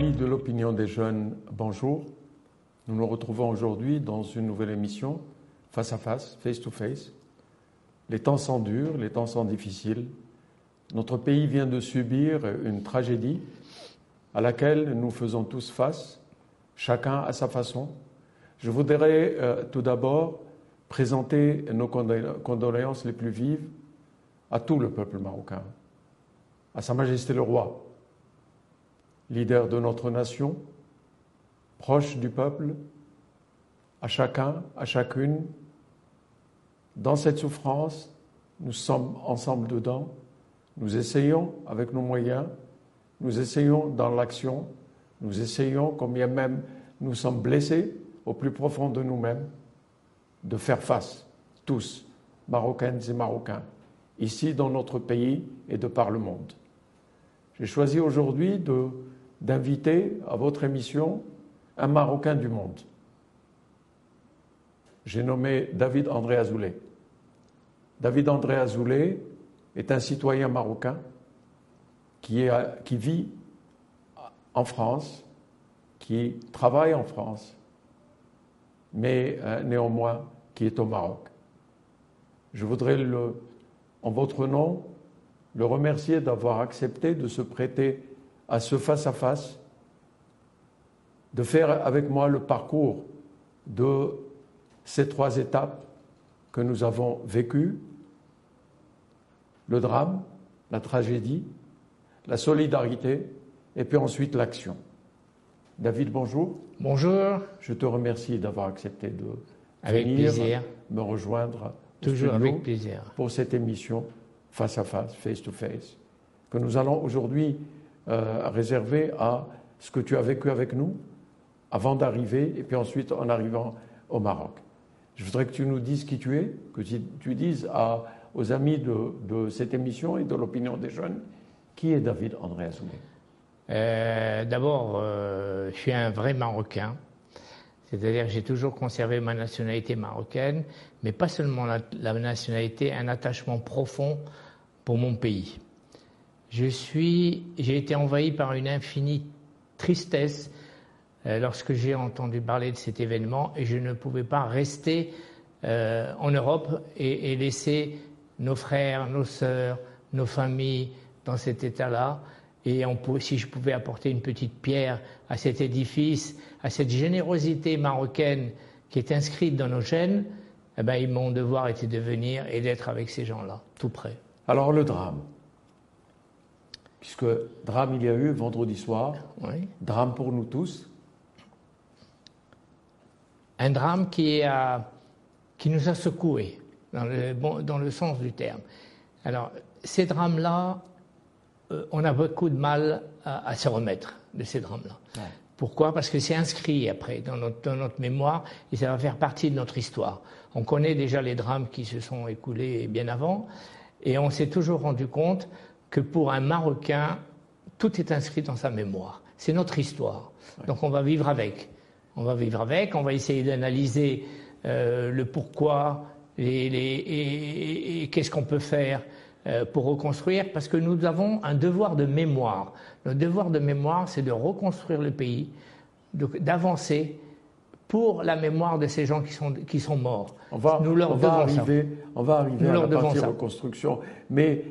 Amis de l'opinion des jeunes, bonjour. Nous nous retrouvons aujourd'hui dans une nouvelle émission, face à face, face to face. Les temps sont durs, les temps sont difficiles. Notre pays vient de subir une tragédie à laquelle nous faisons tous face, chacun à sa façon. Je voudrais euh, tout d'abord présenter nos condoléances les plus vives à tout le peuple marocain, à Sa Majesté le Roi, leader de notre nation, proche du peuple, à chacun, à chacune. Dans cette souffrance, nous sommes ensemble dedans. Nous essayons avec nos moyens, nous essayons dans l'action, nous essayons, combien même nous sommes blessés au plus profond de nous-mêmes, de faire face, tous, Marocaines et Marocains, ici dans notre pays et de par le monde. J'ai choisi aujourd'hui d'inviter à votre émission un Marocain du monde. J'ai nommé David André Azoulay. David André Azoulay est un citoyen marocain qui, vit en France, qui travaille en France, mais euh, néanmoins qui est au Maroc. Je voudrais, en votre nom, le remercier d'avoir accepté de se prêter à ce face-à-face, de faire avec moi le parcours de ces trois étapes que nous avons vécues, le drame, la tragédie, la solidarité et puis ensuite l'action. David, bonjour. Bonjour. Je te remercie d'avoir accepté de avec venir plaisir. me rejoindre toujours avec plaisir pour cette émission face à face, face to face, que nous allons aujourd'hui euh, réserver à ce que tu as vécu avec nous avant d'arriver et puis ensuite en arrivant au Maroc. Je voudrais que tu nous dises qui tu es, que tu dises aux amis de, cette émission et de l'opinion des jeunes qui est David André Azoulay? Euh, D'abord, euh, je suis un vrai Marocain. C'est-à-dire que j'ai toujours conservé ma nationalité marocaine, mais pas seulement la, nationalité, un attachement profond pour mon pays. Je suis, j'ai été envahi par une infinie tristesse euh, lorsque j'ai entendu parler de cet événement et je ne pouvais pas rester euh, en Europe et, laisser nos frères, nos sœurs, nos familles dans cet état-là. Et si je pouvais apporter une petite pierre à cet édifice, à cette générosité marocaine qui est inscrite dans nos gènes, eh ben, mon devoir était de venir et d'être avec ces gens-là, tout près. Alors le drame, puisque drame il y a eu vendredi soir, oui. drame pour nous tous. Un drame qui, a, qui nous a secoués, dans le, bon, dans le sens du terme. Alors, ces drames-là, euh, on a beaucoup de mal à, à se remettre de ces drames-là. Ouais. Pourquoi? Parce que c'est inscrit après dans notre, dans notre, mémoire et ça va faire partie de notre histoire. On connaît déjà les drames qui se sont écoulés bien avant et on s'est toujours rendu compte que pour un Marocain, tout est inscrit dans sa mémoire. C'est notre histoire. Ouais. Donc on va vivre avec. On va vivre avec, on va essayer d'analyser euh, le pourquoi les, les, et, et, et qu'est-ce qu'on peut faire euh, pour reconstruire, parce que nous avons un devoir de mémoire. Le devoir de mémoire, c'est de reconstruire le pays, d'avancer pour la mémoire de ces gens qui sont, qui sont morts. On va, nous leur on va arriver, on va arriver nous à la partie reconstruction. Mais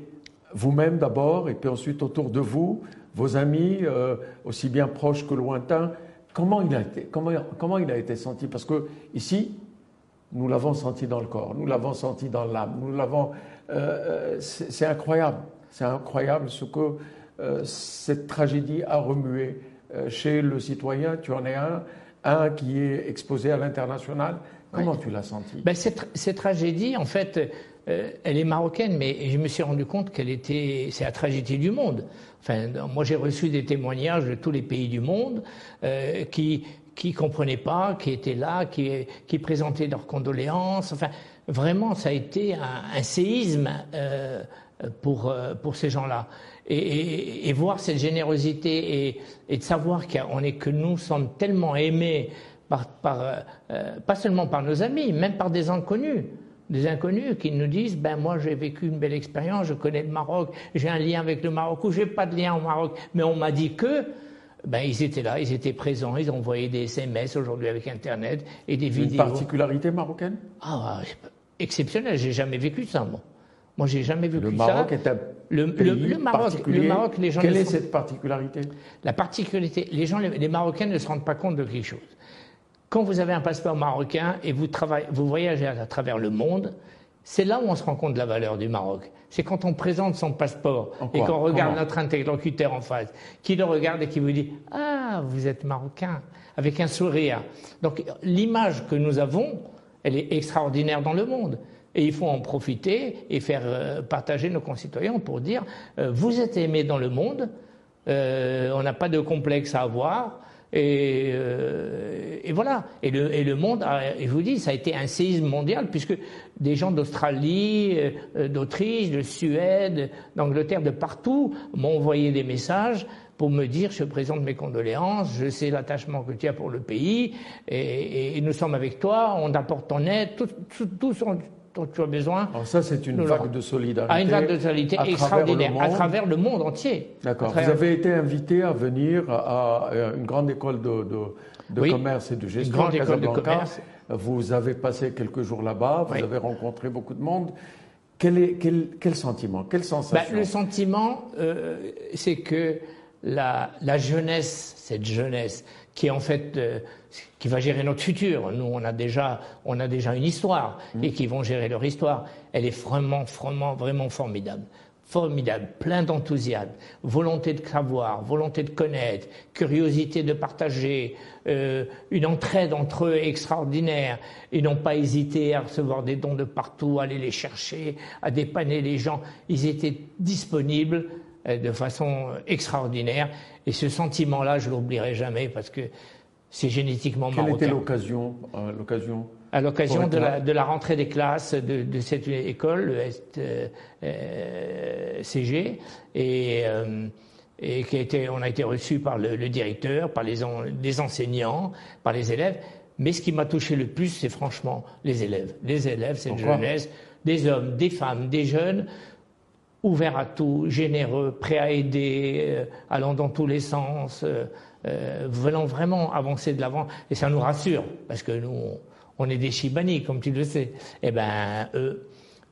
vous-même d'abord, et puis ensuite autour de vous, vos amis, euh, aussi bien proches que lointains, comment il a été, comment, il a été senti? Parce que ici, nous l'avons senti dans le corps, nous l'avons senti dans l'âme, nous l'avons. Euh, c'est incroyable, c'est incroyable ce que euh, cette tragédie a remué euh, chez le citoyen. Tu en es un, un qui est exposé à l'international. Comment ouais. tu l'as senti? Ben, cette, cette, tragédie, en fait, euh, elle est marocaine, mais je me suis rendu compte qu'elle était, c'est la tragédie du monde. Enfin, moi, j'ai reçu des témoignages de tous les pays du monde euh, qui qui comprenaient pas, qui étaient là, qui, qui présentaient leurs condoléances. Enfin, vraiment, ça a été un, un séisme euh, pour pour ces gens-là. Et, et, et, voir cette générosité et, et de savoir qu'on est que nous sommes tellement aimés par, par euh, pas seulement par nos amis, même par des inconnus des inconnus qui nous disent ben moi j'ai vécu une belle expérience, je connais le Maroc, j'ai un lien avec le Maroc ou j'ai pas de lien au Maroc, mais on m'a dit que ben, ils étaient là, ils étaient présents, ils envoyaient des SMS aujourd'hui avec Internet et des vidéos. Une particularité marocaine? Ah, exceptionnelle, j'ai jamais vécu ça, moi. Moi, j'ai jamais vécu ça. Le Maroc est un le, pays le, Maroc, le Maroc, les gens. Quelle est cette particularité? La particularité, les gens, les, Marocains ne se rendent pas compte de quelque chose. Quand vous avez un passeport marocain et vous, travaillez, vous voyagez à travers le monde, c'est là où on se rend compte de la valeur du Maroc. C'est quand on présente son passeport et qu'on regarde notre interlocuteur en face, qui le regarde et qui vous dit Ah, vous êtes marocain, avec un sourire. Donc l'image que nous avons, elle est extraordinaire dans le monde. Et il faut en profiter et faire euh, partager nos concitoyens pour dire euh, vous êtes aimés dans le monde, euh, on n'a pas de complexe à avoir. Et, et, voilà. Et le, et le monde, je vous dis, ça a été un séisme mondial puisque des gens d'Australie, d'Autriche, de Suède, d'Angleterre, de partout m'ont envoyé des messages pour me dire je présente mes condoléances, je sais l'attachement que tu as pour le pays, et, nous sommes avec toi, on apporte ton aide, tout, tout, tout, dont tu as besoin. Alors ça, c'est une vague de solidarité. Ah, une vague de solidarité extraordinaire à travers le monde entier. D'accord. Vous avez été invité à venir à une grande école de, de, commerce et de gestion une grande école de commerce. Vous avez passé quelques jours là-bas, vous avez rencontré beaucoup de monde. Quel, est, quel, quel sentiment Quelle sensation ben, Le sentiment, euh, c'est que la, la, jeunesse, cette jeunesse, qui en fait euh, qui va gérer notre futur. Nous, on a déjà, on a déjà une histoire mmh. et qui vont gérer leur histoire. Elle est vraiment, vraiment, vraiment formidable. Formidable, plein d'enthousiasme, volonté de savoir, volonté de connaître, curiosité de partager, euh, une entraide entre eux extraordinaire. Ils n'ont pas hésité à recevoir des dons de partout, à aller les chercher, à dépanner les gens. Ils étaient disponibles de façon extraordinaire. Et ce sentiment-là, je l'oublierai jamais parce que c'est génétiquement Quelle marocain. était l'occasion, euh, l'occasion À l'occasion de la, de la, rentrée des classes de, de cette école, le euh, euh, CG, et, euh, et qui a été, on a été reçu par le, le directeur, par les, les, enseignants, par les élèves. Mais ce qui m'a touché le plus, c'est franchement les élèves. Les élèves, cette jeunesse, des hommes, des femmes, des jeunes, ouverts à tout, généreux, prêts à aider, euh, allant dans tous les sens. Euh, venant vraiment avancer de l'avant, et ça nous rassure, parce que nous, on est des Chibani, comme tu le sais. Eh ben, eux,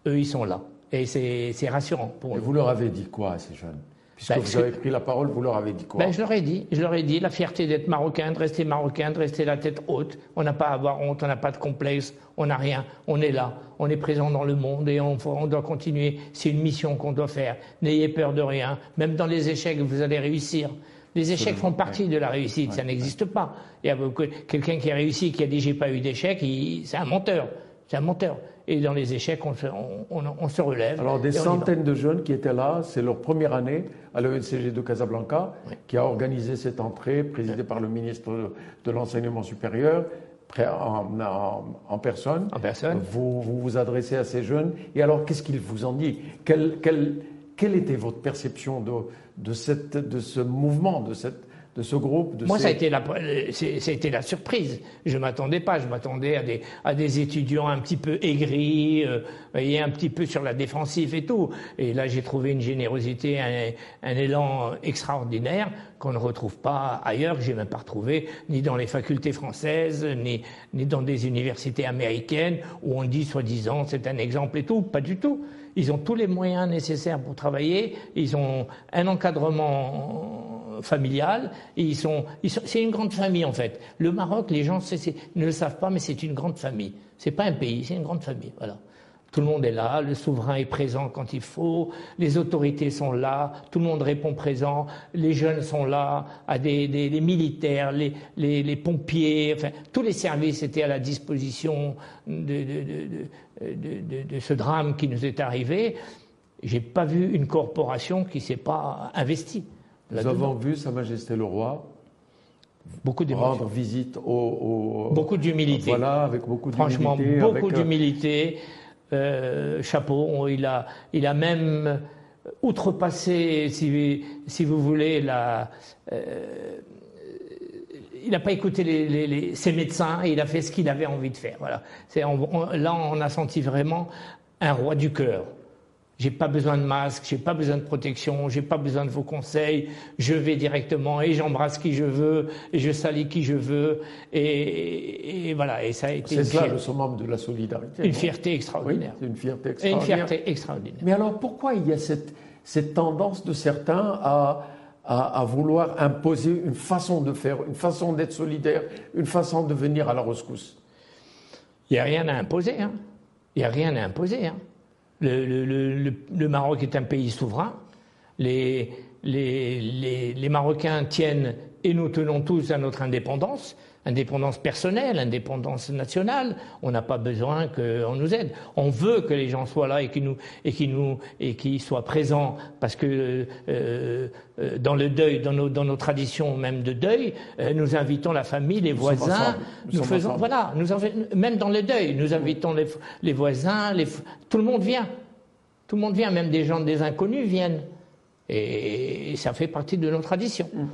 eux, ils sont là. Et c'est rassurant pour et Vous leur avez dit quoi à ces jeunes? Puisque ben, vous avez pris la parole, vous leur avez dit quoi ben, Je leur ai dit, je leur ai dit la fierté d'être marocain, de rester marocain, de rester la tête haute. On n'a pas à avoir honte, on n'a pas de complexe, on n'a rien. On est là, on est présent dans le monde et on, on doit continuer. C'est une mission qu'on doit faire. N'ayez peur de rien. Même dans les échecs, vous allez réussir. Les échecs font partie de la réussite, ça n'existe pas. Il y a quelqu'un qui a réussi, qui a dit j'ai pas eu d'échec, c'est un menteur. C'est un menteur. Et dans les échecs, on se, relève. Alors, des centaines de jeunes qui étaient là, c'est leur première année à l'ENCG de Casablanca, qui a organisé cette entrée, présidée par le ministre de l'Enseignement supérieur, en, personne. En personne. Vous, vous, adressez à ces jeunes. Et alors, qu'est-ce qu'ils vous dit? Quel, quelle était votre perception de, de, cette, de ce mouvement, de, cette, de ce groupe de Moi, ça, a été la, ça a été la surprise. Je ne m'attendais pas. Je m'attendais à des, à des étudiants un petit peu aigris, euh, et un petit peu sur la défensive et tout. Et là, j'ai trouvé une générosité, un, un élan extraordinaire qu'on ne retrouve pas ailleurs, que j'ai même pas retrouvé ni dans les facultés françaises, ni, ni dans des universités américaines où on dit soi-disant c'est un exemple et tout. Pas du tout. Ils ont tous les moyens nécessaires pour travailler. Ils ont un encadrement familial. ils sont, ils sont c'est une grande famille en fait. Le Maroc, les gens ne le savent pas, mais c'est une grande famille. C'est pas un pays, c'est une grande famille. Voilà. Tout le monde est là, le souverain est présent quand il faut, les autorités sont là, tout le monde répond présent, les jeunes sont là, à des, les militaires, les, pompiers, enfin tous les services étaient à la disposition de, de, de, ce drame qui nous est arrivé. J'ai pas vu une corporation qui s'est pas investie. Nous avons vu Sa Majesté le Roi beaucoup rendre visite au, beaucoup d'humilité. Voilà, avec beaucoup d'humilité. Franchement, beaucoup euh, d'humilité. Euh, chapeau. Il a, il a même outrepassé, si, si vous voulez, la, euh, il n'a pas écouté les, ses médecins et il a fait ce qu'il avait envie de faire. Voilà. là, on a senti vraiment un roi du cœur. J'ai pas besoin de masque, j'ai pas besoin de protection, j'ai pas besoin de vos conseils. Je vais directement et j'embrasse qui je veux et je salis qui je veux et, voilà. Et ça a été. C'est ça le summum de la solidarité. Une fierté extraordinaire. une fierté extraordinaire. une fierté extraordinaire. Mais alors pourquoi il y a cette, cette tendance de certains à, à, à, vouloir imposer une façon de faire, une façon d'être solidaire, une façon de venir à la rescousse? Il n'y a rien à imposer. Hein. Il n'y a rien à imposer. Hein. Le, Maroc est un pays souverain. Les, Marocains tiennent, et nous tenons tous à notre indépendance, indépendance personnelle, indépendance nationale. On n'a pas besoin qu'on nous aide. On veut que les gens soient là et qu'ils nous et qui nous et qui soient présents parce que euh, euh, dans le deuil, dans nos, dans nos traditions même de deuil, euh, nous invitons la famille, les voisins. Nous, faisons voilà, nous même dans le deuil, nous invitons les, les voisins, les, tout le monde vient. Tout le monde vient, même des gens, des inconnus viennent. Et, ça fait partie de nos traditions. Mmh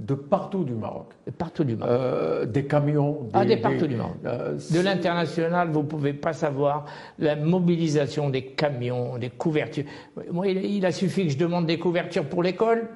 de partout du Maroc. De partout du Maroc. Euh, des camions. Des, ah, des partout du Maroc. Euh, de l'international, vous ne pouvez pas savoir la mobilisation des camions, des couvertures. Moi, il, a suffi que je demande des couvertures pour l'école.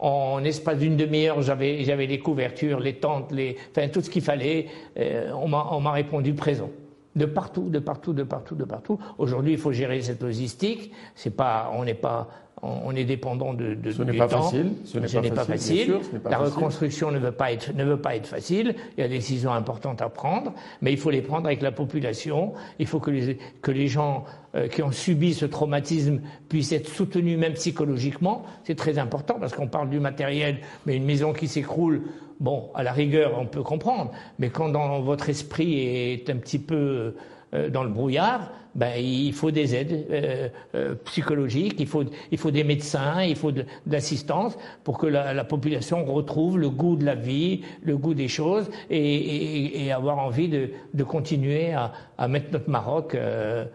En espace d'une demi-heure, j'avais, j'avais les couvertures, les tentes, les, enfin, tout ce qu'il fallait. Euh, on, m'a, on m'a répondu présent. De partout, de partout, de partout, de partout. Aujourd'hui, il faut gérer cette logistique. C'est pas, on n'est pas, on est dépendant de, de ce n'est pas facile. Ce n'est pas, facile. la reconstruction ne veut pas être ne veut pas être facile. Il y a des décisions importantes à prendre, mais il faut les prendre avec la population. Il faut que les que les gens euh, qui ont subi ce traumatisme puissent être soutenus même psychologiquement. C'est très important parce qu'on parle du matériel, mais une maison qui s'écroule, bon, à la rigueur, on peut comprendre. Mais quand dans votre esprit est un petit peu euh, dans le brouillard, ben, il faut des aides euh, euh, psychologiques, il faut, il faut des médecins, il faut de, l'assistance pour que la, la, population retrouve le goût de la vie, le goût des choses et, et, et avoir envie de, de continuer à, à, mettre notre Maroc euh,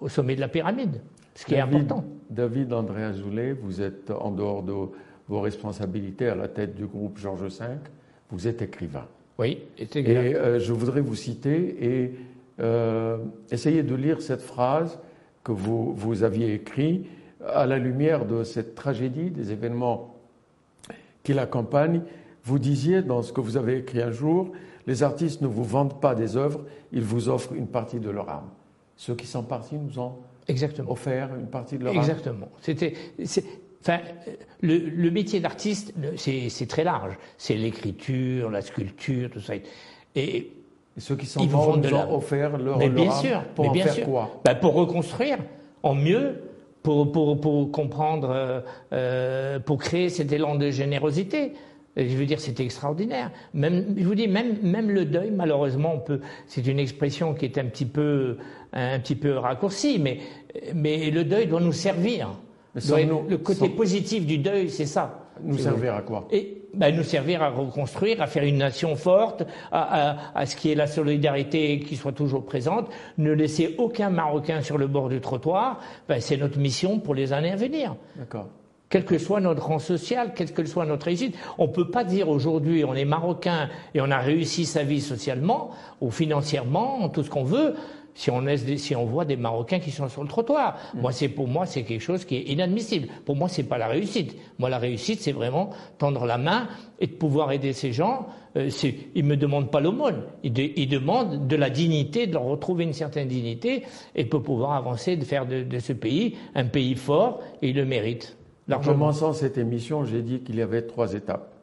au sommet de la pyramide, ce qui est important. David André Azoulay, vous êtes en dehors de vos responsabilités à la tête du groupe Georges V, vous êtes écrivain. Oui, et je voudrais vous citer et euh, essayez de lire cette phrase que vous, vous aviez écrite à la lumière de cette tragédie, des événements qui l'accompagnent. Vous disiez dans ce que vous avez écrit un jour, les artistes ne vous vendent pas des œuvres, ils vous offrent une partie de leur âme. Ceux qui sont partis nous ont Exactement. offert une partie de leur âme. Exactement. C'était, enfin, le, le métier d'artiste, c'est très large. C'est l'écriture, la sculpture, tout ça. Et et ceux qui sont morts nous ont offert leur, mais bien sûr, pour en bien faire sûr. quoi ben Pour reconstruire en mieux, pour, pour, pour comprendre, euh, euh, pour créer cet élan de générosité. Je veux dire, c'est extraordinaire. Même, je vous dis, même, même le deuil, malheureusement, on peut. C'est une expression qui est un petit peu, un petit peu raccourcie, mais, mais le deuil doit nous servir. le côté positif du deuil, c'est ça. Nous servir à quoi Et ben, nous servir à reconstruire, à faire une nation forte, à, à, à, ce qui est la solidarité qui soit toujours présente, ne laisser aucun Marocain sur le bord du trottoir. Ben, c'est notre mission pour les années à venir. D'accord. Quel que soit notre rang social, quelle que soit notre réussite, on peut pas dire aujourd'hui on est marocain et on a réussi sa vie socialement ou financièrement, tout ce qu'on veut, si on, si on voit des Marocains qui sont sur le trottoir. Mm. Moi, c'est pour moi, c'est quelque chose qui est inadmissible. Pour moi, c'est pas la réussite. Moi, la réussite, c'est vraiment tendre la main et de pouvoir aider ces gens. Euh, ils me demandent pas l'aumône. Ils, ils, demandent de la dignité, de leur retrouver une certaine dignité et de pouvoir avancer, de faire de, de ce pays un pays fort et ils le méritent. En commençant cette émission, j'ai dit qu'il y avait trois étapes.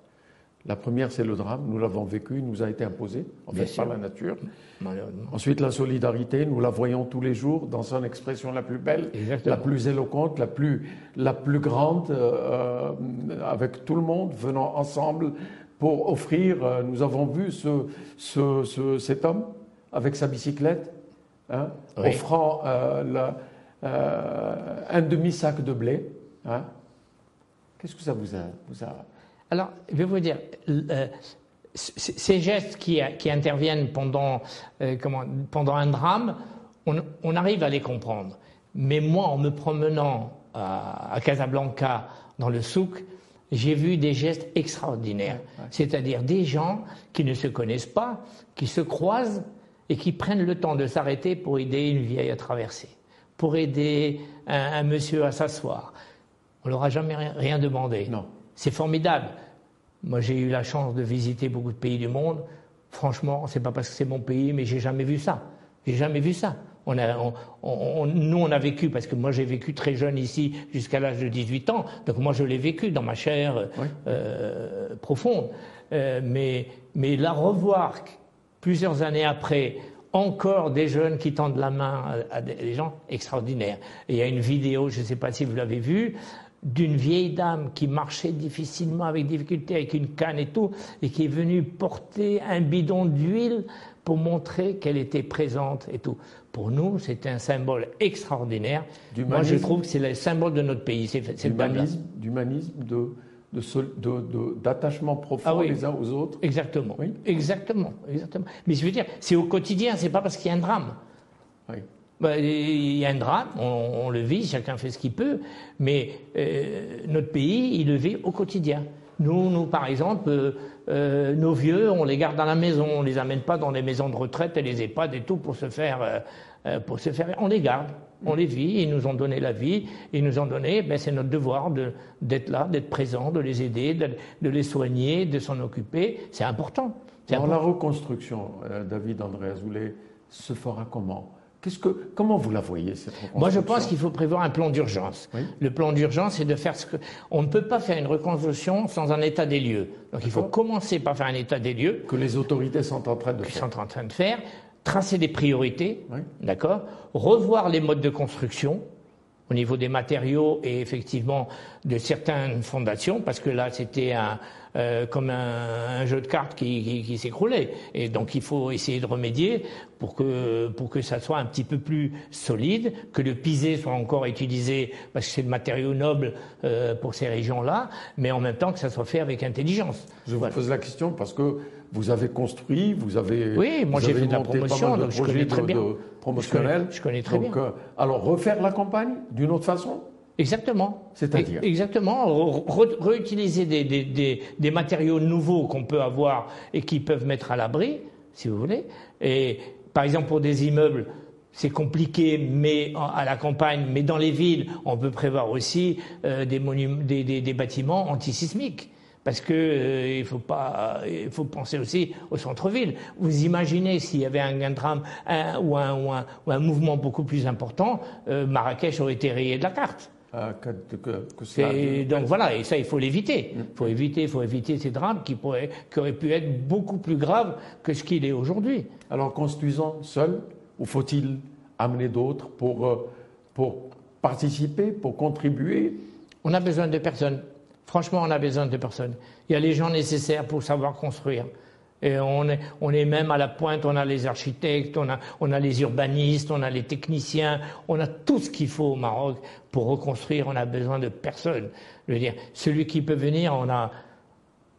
La première, c'est le drame. Nous l'avons vécu, il nous a été imposé, en fait, par la nature. Ensuite, la solidarité, nous la voyons tous les jours dans son expression la plus belle, la plus éloquente, la plus, la plus grande, euh, avec tout le monde venant ensemble pour offrir. Euh, nous avons vu ce, ce, cet homme avec sa bicyclette, hein, offrant euh, la, un demi-sac de blé. Hein. Qu'est-ce que ça vous a, vous a alors, je vais vous dire, euh, ces gestes qui, interviennent pendant, euh, pendant un drame, on, arrive à les comprendre. Mais moi, en me promenant à, Casablanca, dans le souk, j'ai vu des gestes extraordinaires. C'est-à-dire des gens qui ne se connaissent pas, qui se croisent et qui prennent le temps de s'arrêter pour aider une vieille à traverser pour aider un, monsieur à s'asseoir. On leur a jamais rien demandé. Non. C'est formidable. Moi, j'ai eu la chance de visiter beaucoup de pays du monde. Franchement, c'est pas parce que c'est mon pays, mais j'ai jamais vu ça. J'ai jamais vu ça. On a, on, nous, on a vécu, parce que moi j'ai vécu très jeune ici jusqu'à l'âge de 18 ans, donc moi je l'ai vécu dans ma chair euh, profonde. Euh, mais, mais la revoir plusieurs années après, encore des jeunes qui tendent la main à, des gens extraordinaires. il y a une vidéo, je ne sais pas si vous l'avez vue, d'une vieille dame qui marchait difficilement, avec difficulté, avec une canne et tout, et qui est venue porter un bidon d'huile pour montrer qu'elle était présente et tout. Pour nous, c'est un symbole extraordinaire. Moi, je trouve que c'est le symbole de notre pays. C'est d'humanisme, de d'attachement profond ah les uns aux autres. Exactement. Oui. Exactement, exactement. Mais je veux dire, c'est au quotidien, c'est pas parce qu'il y a un drame. Oui. Bah, il y a un drame, on, le vit, chacun fait ce qu'il peut, mais euh, notre pays, il le vit au quotidien. Nous, nous par exemple, euh, euh, nos vieux, on les garde dans la maison, on les amène pas dans les maisons de retraite et les EHPAD et tout pour se faire, pour se faire, on les garde on les vit, ils nous ont donné la vie, ils nous ont donné, ben c'est notre devoir d'être là, d'être présent, de les aider, de, les soigner, de s'en occuper. C'est important. Alors la reconstruction, David André Azoulay, se fera comment? Que, comment vous la voyez cette reconstruction? Moi, je pense qu'il faut prévoir un plan d'urgence. Le plan d'urgence, c'est de faire ce que. On ne peut pas faire une reconstruction sans un état des lieux. Donc, il faut commencer par faire un état des lieux. Que les autorités sont en train de faire. Sont en train de faire tracer des priorités, d'accord, revoir les modes de construction au niveau des matériaux et effectivement de certaines fondations, parce que là c'était un, euh, comme un, jeu de cartes qui, qui, s'écroulait. Et donc il faut essayer de remédier pour que, pour que ça soit un petit peu plus solide, que le pisé soit encore utilisé, parce que c'est le matériau noble euh, pour ces régions-là, mais en même temps que ça soit fait avec intelligence. Je vous pose la question parce que vous avez construit, vous avez. Oui, moi j'ai fait de la promotion, donc je connais très bien. promotionnel. Je connais, très bien. Euh, alors refaire la campagne d'une autre façon Exactement. C'est-à-dire Exactement. réutiliser des, des, des, matériaux nouveaux qu'on peut avoir et qui peuvent mettre à l'abri, si vous voulez. Et par exemple pour des immeubles, c'est compliqué, mais à la campagne, mais dans les villes, on peut prévoir aussi euh, des, des, des, bâtiments antisismiques parce que euh, il faut pas, il faut penser aussi au centre-ville. Vous imaginez s'il y avait un, drame ou, un, ou, un, ou, un, mouvement beaucoup plus important, euh, Marrakech aurait été rayé de la carte. Ah, que, que, donc voilà, et ça il faut l'éviter. Il mm. faut éviter, faut éviter ces drames qui pourraient, qui auraient pu être beaucoup plus graves que ce qu'il est aujourd'hui. Alors construisons seul ou faut-il amener d'autres pour, euh, pour participer, pour contribuer? On a besoin de personnes. Franchement, on a besoin de personnes. Il y a les gens nécessaires pour savoir construire. Et on est, on est même à la pointe, on a les architectes, on a, on a les urbanistes, on a les techniciens, on a tout ce qu'il faut au Maroc pour reconstruire, on a besoin de personnes. Je veux dire, celui qui peut venir, on a...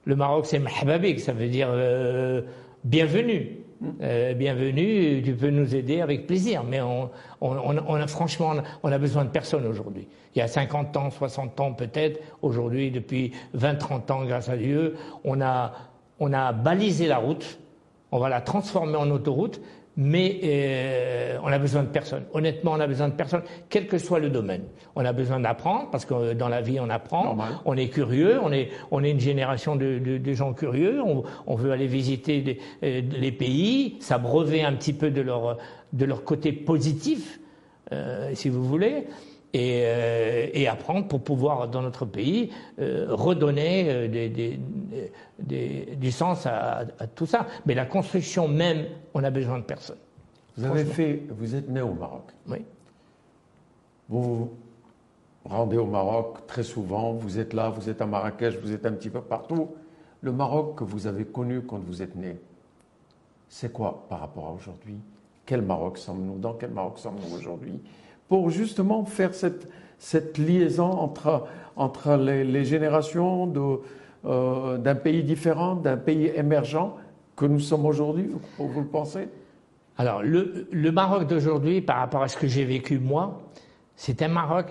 Le Maroc, c'est mahbabik, ça veut dire euh, bienvenue. Euh, bienvenue, tu peux nous aider avec plaisir. Mais on, on, a franchement, on a besoin de personne aujourd'hui. Il y a 50 ans, 60 ans peut-être, aujourd'hui, depuis 20, 30 ans, grâce à Dieu, on a, on a balisé la route, on va la transformer en autoroute, mais euh, on a besoin de personne. Honnêtement, on a besoin de personne, quel que soit le domaine. On a besoin d'apprendre, parce que dans la vie, on apprend. On est curieux, on est, on est une génération de, de, de gens curieux. On, on, veut aller visiter euh, les pays, s'abreuver un petit peu de leur, de leur côté positif, euh, si vous voulez. Et, euh, et, apprendre pour pouvoir, dans notre pays, euh, redonner euh, des, des, des, du sens à, à, tout ça. Mais la construction même, on a besoin de personne. Vous avez fait, vous êtes né au Maroc. Oui. Vous vous rendez au Maroc très souvent, vous êtes là, vous êtes à Marrakech, vous êtes un petit peu partout. Le Maroc que vous avez connu quand vous êtes né, c'est quoi par rapport à aujourd'hui? Quel Maroc sommes-nous? Dans quel Maroc sommes-nous aujourd'hui? Pour justement faire cette, liaison entre, les, générations euh, d'un pays différent, d'un pays émergent que nous sommes aujourd'hui, vous le pensez? Alors, le, le Maroc d'aujourd'hui, par rapport à ce que j'ai vécu moi, c'est un Maroc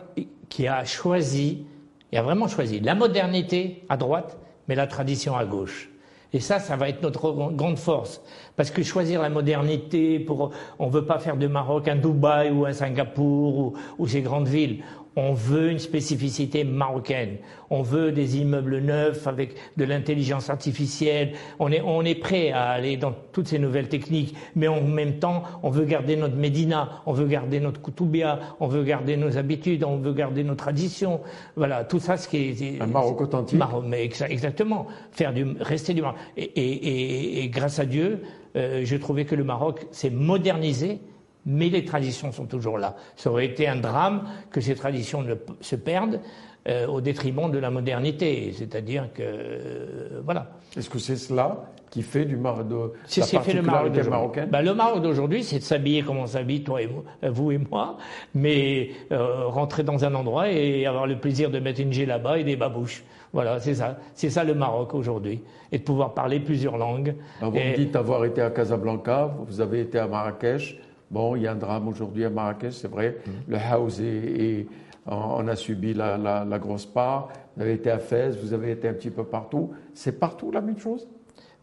qui a choisi, il a vraiment choisi la modernité à droite, mais la tradition à gauche. Et ça, ça va être notre grande force. Parce que choisir la modernité, pour, on veut pas faire de Maroc un Dubaï ou un Singapour ou, ou ces grandes villes. On veut une spécificité marocaine. On veut des immeubles neufs avec de l'intelligence artificielle. On est, on est prêt à aller dans toutes ces nouvelles techniques, mais en même temps, on veut garder notre Médina, on veut garder notre Koutoubia, on veut garder nos habitudes, on veut garder nos traditions. Voilà, tout ça, ce qui est un Maroc authentique. mais exactement, faire du, rester du Maroc. Et, et, et, grâce à Dieu, euh, je trouvais que le Maroc s'est modernisé mais les traditions sont toujours là. Ça aurait été un drame que ces traditions ne se perdent euh, au détriment de la modernité. C'est-à-dire que euh, voilà. Est-ce que c'est cela qui fait du Maroc de la fait le Maroc marocaine? Ben, Le Maroc d'aujourd'hui, c'est de s'habiller comme on s'habille, toi et moi, euh, vous et moi, mais rentrer dans un endroit et avoir le plaisir de mettre une là-bas et des babouches. Voilà, c'est ça. C'est ça le Maroc aujourd'hui. Et de pouvoir parler plusieurs langues. vous me dites avoir été à Casablanca, vous avez été à Marrakech. Bon, il y a un drame aujourd'hui à Marrakech, c'est vrai. Mm. Le house est, on a subi la, la, grosse part. Vous avez été à Fès, vous avez été un petit peu partout. C'est partout la même chose?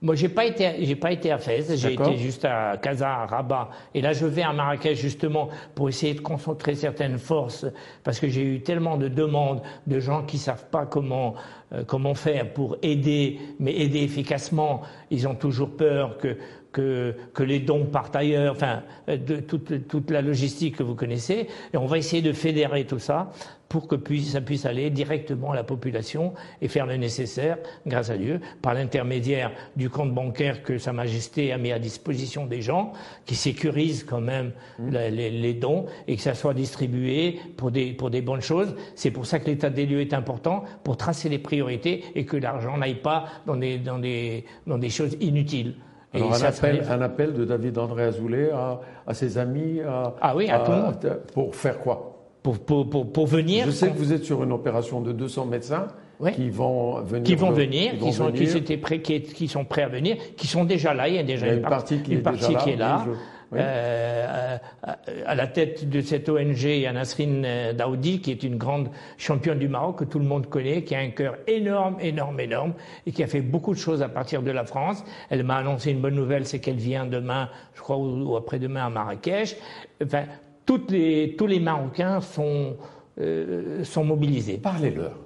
Moi, j'ai pas été, j'ai pas été à Fès, j'ai été juste à Casa, à Rabat, et là, je vais à Marrakech justement pour essayer de concentrer certaines forces, parce que j'ai eu tellement de demandes de gens qui savent pas comment euh, comment faire pour aider, mais aider efficacement. Ils ont toujours peur que que, que les dons partent ailleurs, enfin, de toute, toute, la logistique que vous connaissez. Et on va essayer de fédérer tout ça pour que puisse, ça puisse aller directement à la population et faire le nécessaire, grâce à Dieu, par l'intermédiaire du compte bancaire que Sa Majesté a mis à disposition des gens, qui sécurise quand même mmh. les, les, dons et que ça soit distribué pour des, pour des bonnes choses. C'est pour ça que l'état des lieux est important, pour tracer les priorités et que l'argent n'aille pas dans des, dans, des, dans des choses inutiles. Alors un, appel, un appel de David André Azoulay à, à ses amis à, Ah oui, à, tout le monde. Pour faire quoi? Pour, pour, pour, pour, venir. Je sais que vous êtes sur une opération de 200 médecins qui vont venir. Qui vont venir, qui, sont, Qui, prêts, qui, sont prêts à venir, qui sont déjà là. Il y a déjà une, partie qui, une est, partie déjà qui est là. Euh, à, la tête de cette ONG, il y a Nasrin euh, Daoudi, qui est une grande championne du Maroc que tout le monde connaît, qui a un cœur énorme, énorme, énorme, et qui a fait beaucoup de choses à partir de la France. Elle m'a annoncé une bonne nouvelle, c'est qu'elle vient demain, je crois, ou, après-demain à Marrakech. Enfin, toutes les, tous les Marocains sont, euh, sont mobilisés. Parlez-leur.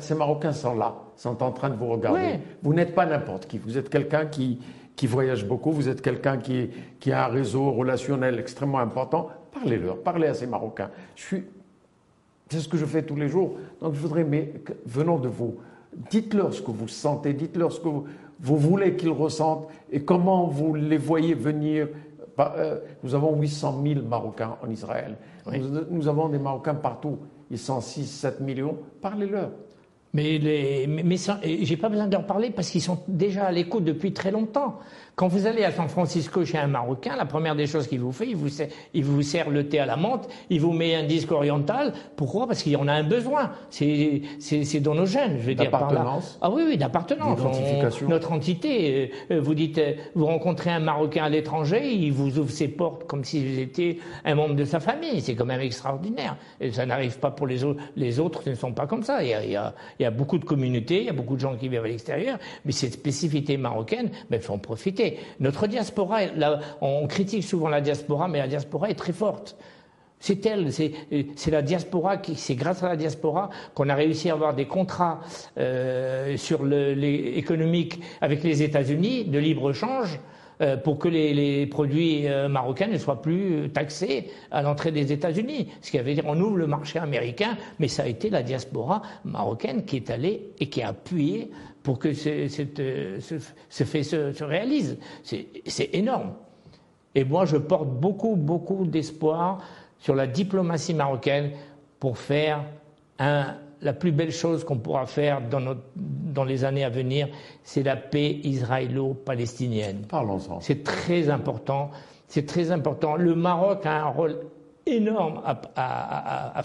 ces Marocains sont là, sont en train de vous regarder. Vous n'êtes pas n'importe qui. Vous êtes quelqu'un qui, qui voyage beaucoup, vous êtes quelqu'un qui, qui, a un réseau relationnel extrêmement important, parlez-leur, parlez à ces Marocains. Je suis, c'est ce que je fais tous les jours. Donc je voudrais, mais venons de vous, dites-leur ce que vous sentez, dites-leur ce que vous, voulez qu'ils ressentent et comment vous les voyez venir. Euh, nous avons 800 000 Marocains en Israël. Nous, nous, avons des Marocains partout. Ils sont 6, 7 millions. Parlez-leur. Mais, les, mais, j'ai pas besoin d'en parler parce qu'ils sont déjà à l'écoute depuis très longtemps. Quand vous allez à San Francisco chez un Marocain, la première des choses qu'il vous fait, il vous, sert, il vous sert le thé à la menthe, il vous met un disque oriental. Pourquoi? Parce qu'il en a un besoin. C'est, c'est, dans nos gènes, je veux dire. D'appartenance Ah oui, oui, d'appartenance. Notre entité. Euh, euh, vous dites, euh, vous rencontrez un Marocain à l'étranger, il vous ouvre ses portes comme si vous étiez un membre de sa famille. C'est quand même extraordinaire. Et ça n'arrive pas pour les autres. Les autres ne sont pas comme ça. Il y a, il y a, il y a beaucoup de communautés, il y a beaucoup de gens qui vivent à l'extérieur, mais cette spécificité marocaine, ben, il faut en profiter. Notre diaspora, on critique souvent la diaspora, mais la diaspora est très forte. C'est elle, c'est la diaspora, c'est grâce à la diaspora qu'on a réussi à avoir des contrats euh, économiques avec les États-Unis de libre échange euh, pour que les, produits euh, marocains ne soient plus taxés à l'entrée des États-Unis. Ce qui veut dire on ouvre le marché américain, mais ça a été la diaspora marocaine qui est allée et qui a appuyé pour que ce, fait se, réalise. C'est énorme. Et moi, je porte beaucoup, beaucoup d'espoir sur la diplomatie marocaine pour faire la plus belle chose qu'on pourra faire dans, les années à venir, c'est la paix israélo-palestinienne. Parlons-en. C'est très important. C'est très important. Le Maroc a un rôle énorme à,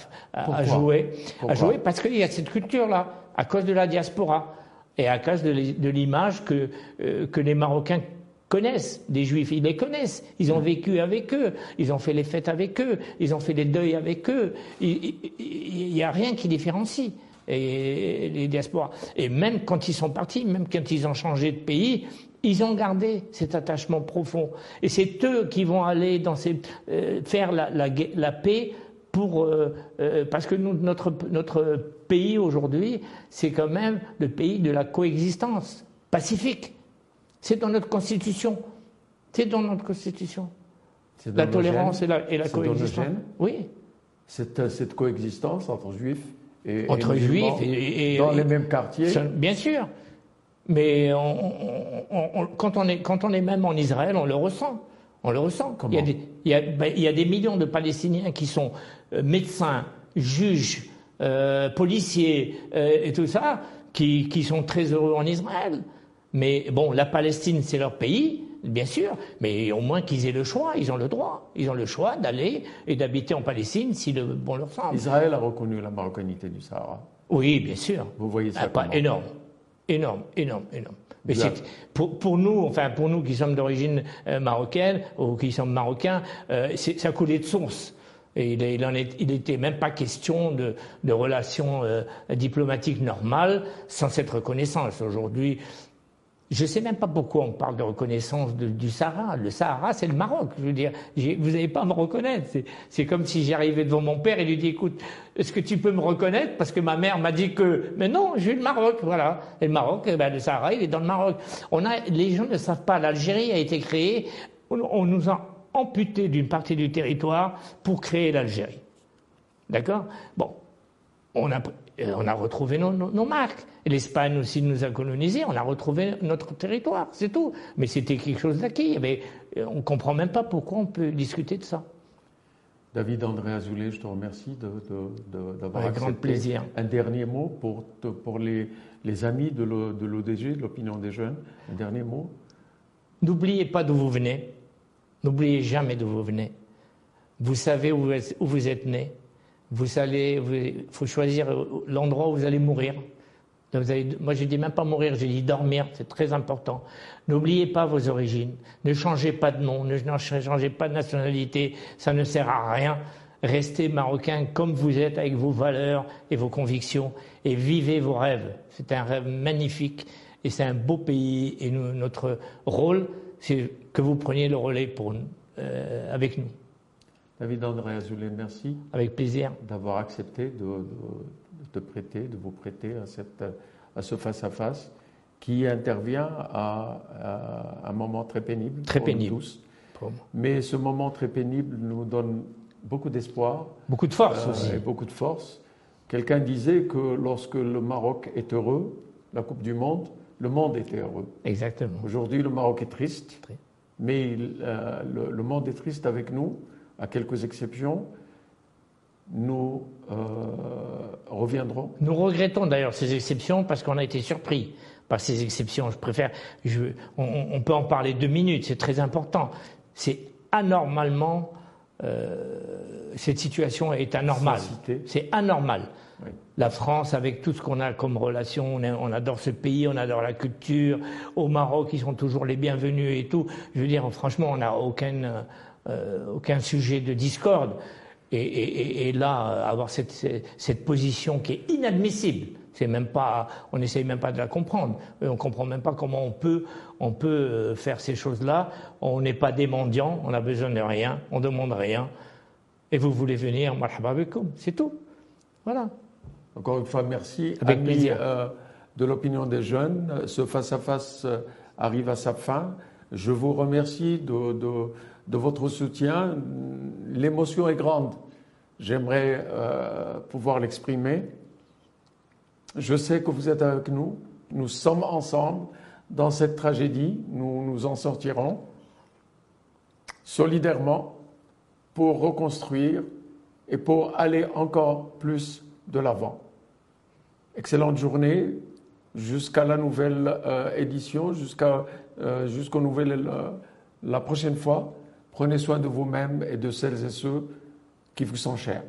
jouer, à jouer parce qu'il y a cette culture-là, à cause de la diaspora et à cause de l'image que, euh, que les Marocains connaissent des Juifs. Ils les connaissent. Ils ont vécu avec eux. Ils ont fait les fêtes avec eux. Ils ont fait les deuils avec eux. Il n'y a rien qui différencie. les diasporas. Et même quand ils sont partis, même quand ils ont changé de pays, ils ont gardé cet attachement profond. Et c'est eux qui vont aller euh, faire la, paix pour, euh, euh, parce que nous, notre, notre pays aujourd'hui, c'est quand même le pays de la coexistence pacifique. C'est dans notre constitution. C'est dans notre constitution. La tolérance et la, et la coexistence. Oui. Cette, cette coexistence entre juifs et, entre juifs et, dans les mêmes quartiers. Bien sûr. Mais quand, on est, quand on est même en Israël, on le ressent. On le ressent. Il y, a des, ben, il, y a, des, millions de Palestiniens qui sont euh, médecins, juges, euh, policiers euh, et tout ça, qui, qui sont très heureux en Israël. Mais bon, la Palestine, c'est leur pays, bien sûr, mais au moins qu'ils aient le choix, ils ont le droit. Ils ont le choix d'aller et d'habiter en Palestine si le bon leur semble. Israël a reconnu la marocanité du Sahara. Oui, bien sûr. Vous voyez ça ah, Pas énorme. Énorme, énorme, énorme. Mais pour, pour, nous, enfin pour nous qui sommes d'origine euh, marocaine ou qui sommes marocains, euh, ça coulait de source. Et il, il, en est, il n'était même pas question de, de relations euh, diplomatiques normales sans cette reconnaissance. Aujourd'hui, je ne sais même pas pourquoi on parle de reconnaissance du Sahara. Le Sahara, c'est le Maroc. Je veux dire, vous n'allez pas me reconnaître. C'est comme si j'arrivais devant mon père et lui dis, écoute, est-ce que tu peux me reconnaître? Parce que ma mère m'a dit que, mais non, j'ai le Maroc, voilà. Et le Maroc, eh ben, le Sahara, il est dans le Maroc. On a, les gens ne savent pas. L'Algérie a été créée. On nous a amputé d'une partie du territoire pour créer l'Algérie. D'accord? Bon, on a, on a retrouvé nos, nos, marques. L'Espagne aussi nous a colonisés, on a retrouvé notre territoire, c'est tout. Mais c'était quelque chose d'acquis. Mais euh, on ne comprend même pas pourquoi on peut discuter de ça. David André Azoulay, je te remercie d'avoir accepté grand plaisir. un dernier mot pour, pour les, les amis de l'ODG, de l'opinion des jeunes. Un dernier mot. N'oubliez pas d'où vous venez. N'oubliez jamais d'où vous venez. Vous savez où vous êtes né vous allez, il faut choisir l'endroit où vous allez mourir. Moi, je dis même pas mourir, j'ai dit dormir, c'est très important. N'oubliez pas vos origines, ne changez pas de nom, ne changez pas de nationalité, ça ne sert à rien. Restez marocain comme vous êtes avec vos valeurs et vos convictions et vivez vos rêves. C'est un rêve magnifique et c'est un beau pays et notre rôle, c'est que vous preniez le relais euh, avec nous. David André Azoulay, merci. Avec plaisir. D'avoir accepté de, te prêter, de vous prêter à, cette, à ce face-à-face qui intervient à, un moment très pénible. Très pénible. tous. Mais ce moment très pénible nous donne beaucoup d'espoir. Beaucoup de force euh, aussi. Et beaucoup de force. Quelqu'un disait que lorsque le Maroc est heureux, la Coupe du Monde, le monde était heureux. Exactement. Aujourd'hui, le Maroc est triste, mais euh, le, monde est triste avec nous à quelques exceptions, nous euh, reviendrons. Nous regrettons d'ailleurs ces exceptions parce qu'on a été surpris par ces exceptions. Je préfère, je, on, peut en parler deux minutes, c'est très important. C'est anormalement, euh, cette situation est anormale. C'est anormal. La France, avec tout ce qu'on a comme relation, on, on, adore ce pays, on adore la culture. Au Maroc, ils sont toujours les bienvenus et tout. Je veux dire, franchement, on n'a aucun euh, aucun sujet de discorde. Et, là, avoir cette, cette, position qui est inadmissible, c'est même pas, on n'essaye même pas de la comprendre. On comprend même pas comment on peut, on peut euh, faire ces choses-là. On n'est pas des mendiants, on a besoin de rien, on demande rien. Et vous voulez venir, c'est tout. Voilà. Encore une fois, merci. Avec plaisir. Euh, de l'opinion des jeunes, ce face-à-face arrive à sa fin. Je vous remercie de, de de votre soutien. L'émotion est grande. J'aimerais euh, pouvoir l'exprimer. Je sais que vous êtes avec nous. Nous sommes ensemble dans cette tragédie. Nous nous en sortirons solidairement pour reconstruire et pour aller encore plus de l'avant. Excellente journée jusqu'à la nouvelle euh, édition, jusqu'à euh, jusqu'aux nouvelles la prochaine fois. Prenez soin de vous-même et de celles et ceux qui vous sont chers.